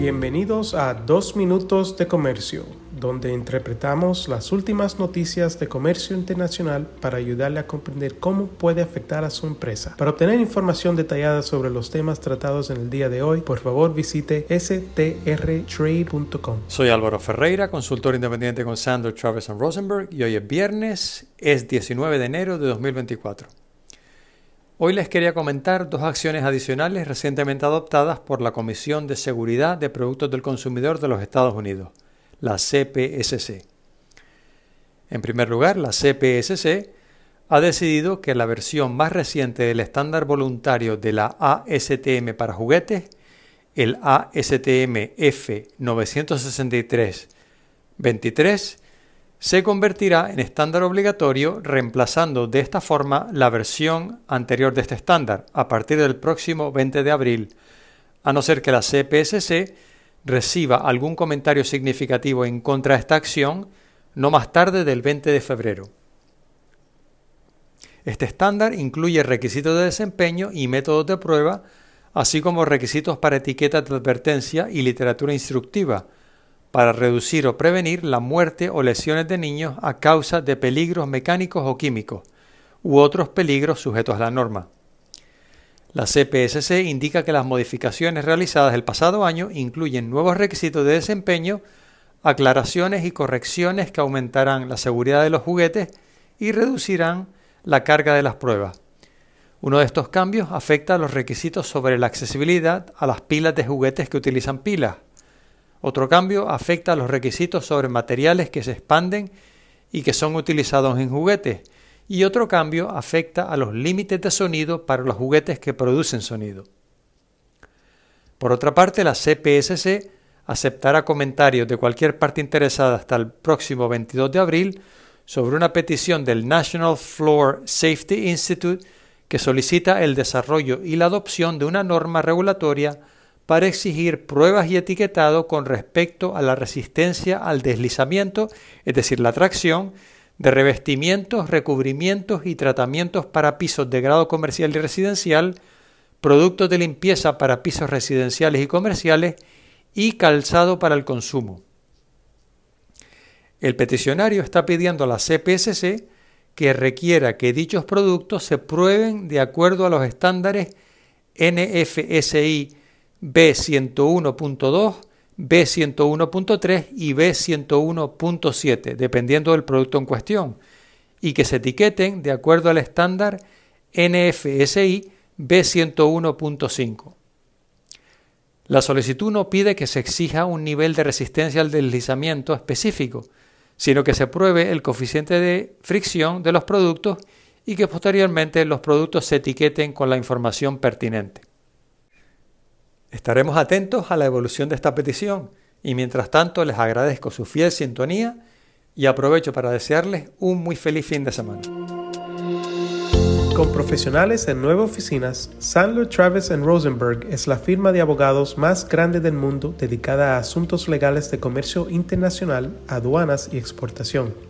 Bienvenidos a Dos Minutos de Comercio, donde interpretamos las últimas noticias de comercio internacional para ayudarle a comprender cómo puede afectar a su empresa. Para obtener información detallada sobre los temas tratados en el día de hoy, por favor visite strtrade.com. Soy Álvaro Ferreira, consultor independiente con Sandler Travis Rosenberg y hoy es viernes, es 19 de enero de 2024. Hoy les quería comentar dos acciones adicionales recientemente adoptadas por la Comisión de Seguridad de Productos del Consumidor de los Estados Unidos, la CPSC. En primer lugar, la CPSC ha decidido que la versión más reciente del estándar voluntario de la ASTM para juguetes, el ASTM F963-23, se convertirá en estándar obligatorio reemplazando de esta forma la versión anterior de este estándar a partir del próximo 20 de abril, a no ser que la CPSC reciba algún comentario significativo en contra de esta acción no más tarde del 20 de febrero. Este estándar incluye requisitos de desempeño y métodos de prueba, así como requisitos para etiquetas de advertencia y literatura instructiva, para reducir o prevenir la muerte o lesiones de niños a causa de peligros mecánicos o químicos u otros peligros sujetos a la norma. La CPSC indica que las modificaciones realizadas el pasado año incluyen nuevos requisitos de desempeño, aclaraciones y correcciones que aumentarán la seguridad de los juguetes y reducirán la carga de las pruebas. Uno de estos cambios afecta a los requisitos sobre la accesibilidad a las pilas de juguetes que utilizan pilas, otro cambio afecta a los requisitos sobre materiales que se expanden y que son utilizados en juguetes, y otro cambio afecta a los límites de sonido para los juguetes que producen sonido. Por otra parte, la CPSC aceptará comentarios de cualquier parte interesada hasta el próximo 22 de abril sobre una petición del National Floor Safety Institute que solicita el desarrollo y la adopción de una norma regulatoria para exigir pruebas y etiquetado con respecto a la resistencia al deslizamiento, es decir, la tracción, de revestimientos, recubrimientos y tratamientos para pisos de grado comercial y residencial, productos de limpieza para pisos residenciales y comerciales y calzado para el consumo. El peticionario está pidiendo a la CPSC que requiera que dichos productos se prueben de acuerdo a los estándares NFSI B101.2, B101.3 y B101.7, dependiendo del producto en cuestión, y que se etiqueten de acuerdo al estándar NFSI B101.5. La solicitud no pide que se exija un nivel de resistencia al deslizamiento específico, sino que se pruebe el coeficiente de fricción de los productos y que posteriormente los productos se etiqueten con la información pertinente. Estaremos atentos a la evolución de esta petición y mientras tanto les agradezco su fiel sintonía y aprovecho para desearles un muy feliz fin de semana. Con profesionales en nueve oficinas, Sandler Travis Rosenberg es la firma de abogados más grande del mundo dedicada a asuntos legales de comercio internacional, aduanas y exportación.